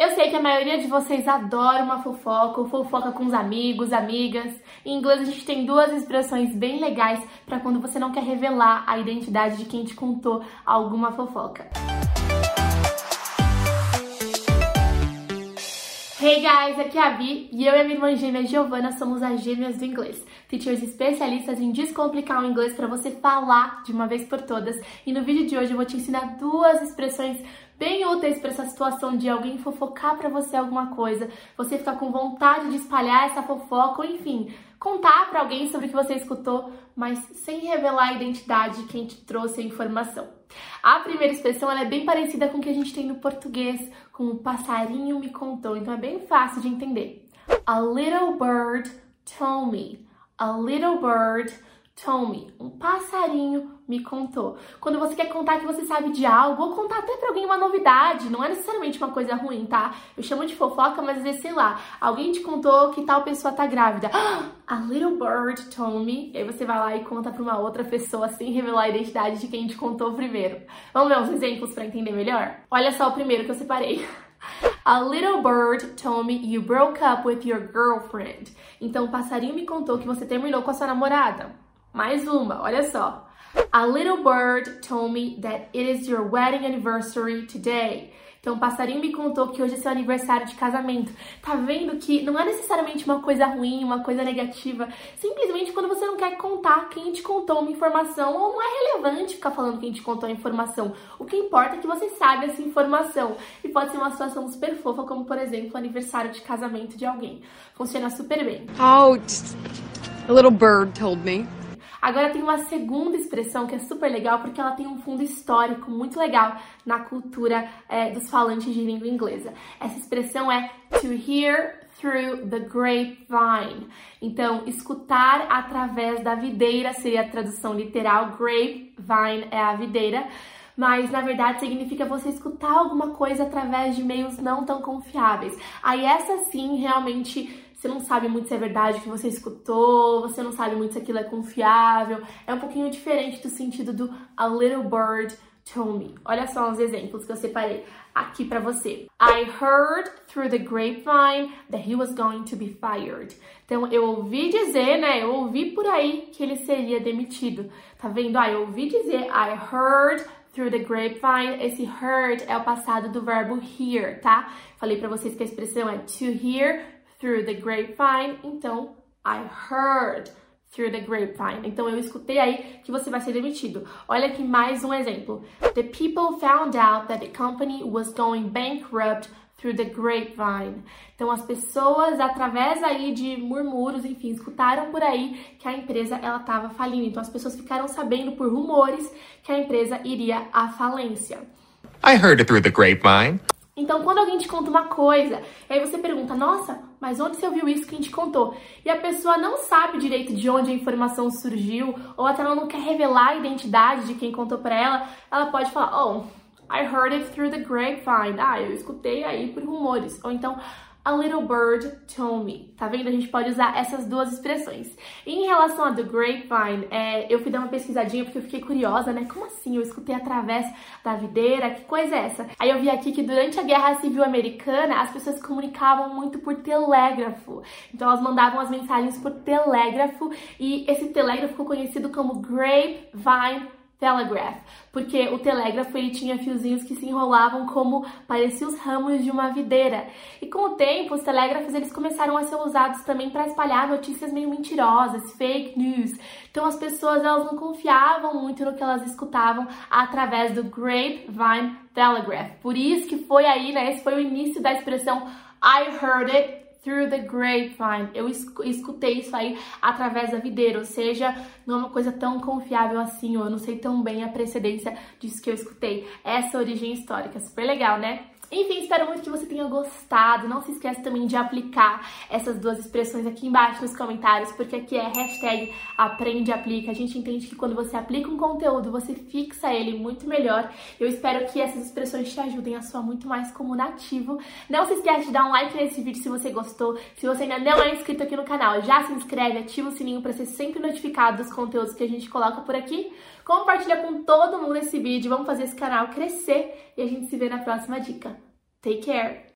Eu sei que a maioria de vocês adora uma fofoca ou fofoca com os amigos, amigas. Em inglês a gente tem duas expressões bem legais para quando você não quer revelar a identidade de quem te contou alguma fofoca. Hey guys, aqui é a Vi e eu e a minha irmã gêmea Giovana somos as gêmeas do inglês, teachers especialistas em descomplicar o inglês para você falar de uma vez por todas. E no vídeo de hoje eu vou te ensinar duas expressões bem úteis para essa situação de alguém fofocar para você alguma coisa, você ficar com vontade de espalhar essa fofoca, ou enfim, contar para alguém sobre o que você escutou, mas sem revelar a identidade de quem te trouxe a informação. A primeira expressão é bem parecida com o que a gente tem no português, com o passarinho me contou, então é bem fácil de entender. A little bird told me. A little bird told me. Um passarinho me contou. Quando você quer contar que você sabe de algo, ou contar até pra alguém uma novidade, não é necessariamente uma coisa ruim, tá? Eu chamo de fofoca, mas às vezes, sei lá, alguém te contou que tal pessoa tá grávida. A little bird told me. E aí você vai lá e conta pra uma outra pessoa sem revelar a identidade de quem te contou primeiro. Vamos ver uns exemplos para entender melhor? Olha só o primeiro que eu separei. A little bird told me you broke up with your girlfriend. Então, o passarinho me contou que você terminou com a sua namorada. Mais uma, olha só. A little bird told me that it is your wedding anniversary today. Então, o passarinho me contou que hoje é seu aniversário de casamento. Tá vendo que não é necessariamente uma coisa ruim, uma coisa negativa. Simplesmente quando você não quer contar quem te contou uma informação, ou não é relevante ficar falando quem te contou a informação. O que importa é que você sabe essa informação. E pode ser uma situação super fofa, como por exemplo, o aniversário de casamento de alguém. Funciona super bem. Oh, a little bird told me. Agora tem uma segunda expressão que é super legal porque ela tem um fundo histórico muito legal na cultura é, dos falantes de língua inglesa. Essa expressão é to hear through the grapevine. Então, escutar através da videira seria a tradução literal. Grapevine é a videira mas na verdade significa você escutar alguma coisa através de meios não tão confiáveis. Aí essa sim realmente você não sabe muito se é verdade o que você escutou, você não sabe muito se aquilo é confiável. É um pouquinho diferente do sentido do a little bird told me. Olha só uns exemplos que eu separei aqui para você. I heard through the grapevine that he was going to be fired. Então eu ouvi dizer, né? Eu ouvi por aí que ele seria demitido. Tá vendo? Ah, eu ouvi dizer I heard through the grapevine. Esse heard é o passado do verbo hear, tá? Falei para vocês que a expressão é to hear through the grapevine, então I heard through the grapevine. Então eu escutei aí que você vai ser demitido. Olha aqui mais um exemplo. The people found out that the company was going bankrupt through the grapevine. Então as pessoas através aí de murmúrios, enfim, escutaram por aí que a empresa ela estava falindo. Então as pessoas ficaram sabendo por rumores que a empresa iria à falência. I heard it through the grapevine. Então, quando alguém te conta uma coisa, aí você pergunta, nossa, mas onde você ouviu isso que a gente contou? E a pessoa não sabe direito de onde a informação surgiu, ou até ela não quer revelar a identidade de quem contou para ela, ela pode falar, oh, I heard it through the grapevine. Ah, eu escutei aí por rumores. Ou então, a little bird told me. Tá vendo? A gente pode usar essas duas expressões. Em relação a grapevine, é, eu fui dar uma pesquisadinha porque eu fiquei curiosa, né? Como assim? Eu escutei através da videira? Que coisa é essa? Aí eu vi aqui que durante a Guerra Civil Americana, as pessoas comunicavam muito por telégrafo. Então elas mandavam as mensagens por telégrafo e esse telégrafo ficou conhecido como grapevine telegraph, porque o telégrafo ele tinha fiozinhos que se enrolavam como pareciam os ramos de uma videira. E com o tempo, os telégrafos eles começaram a ser usados também para espalhar notícias meio mentirosas, fake news. Então as pessoas elas não confiavam muito no que elas escutavam através do grapevine telegraph. Por isso que foi aí, né, esse foi o início da expressão I heard it through the grapevine. Eu escutei isso aí através da videira, ou seja, não é uma coisa tão confiável assim, ou eu não sei tão bem a precedência disso que eu escutei. Essa origem histórica, super legal, né? Enfim, espero muito que você tenha gostado. Não se esqueça também de aplicar essas duas expressões aqui embaixo nos comentários, porque aqui é hashtag aprende aplica. A gente entende que quando você aplica um conteúdo, você fixa ele muito melhor. Eu espero que essas expressões te ajudem a soar muito mais como nativo. Não se esqueça de dar um like nesse vídeo se você gostou. Se você ainda não é inscrito aqui no canal, já se inscreve, ativa o sininho para ser sempre notificado dos conteúdos que a gente coloca por aqui. Compartilha com todo mundo esse vídeo, vamos fazer esse canal crescer e a gente se vê na próxima dica. Take care!